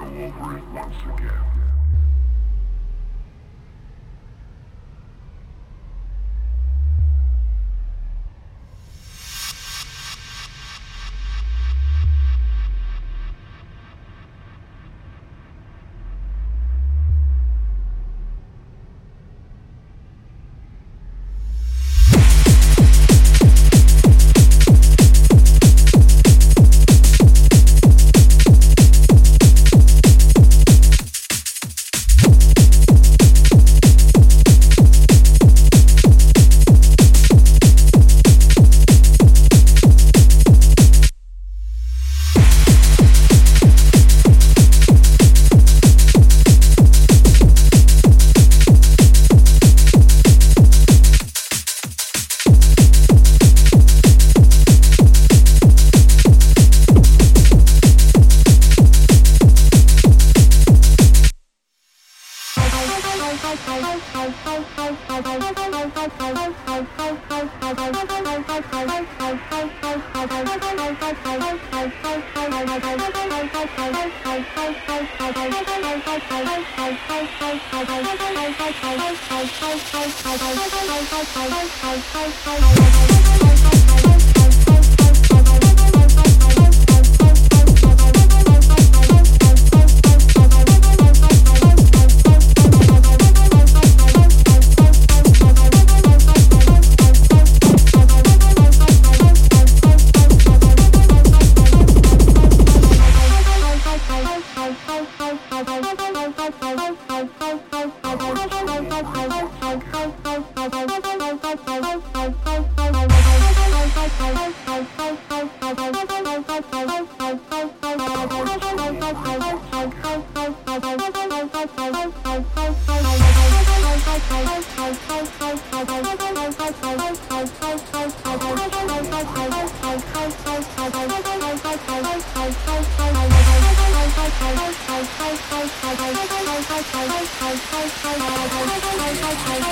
go over it once again. Thank you.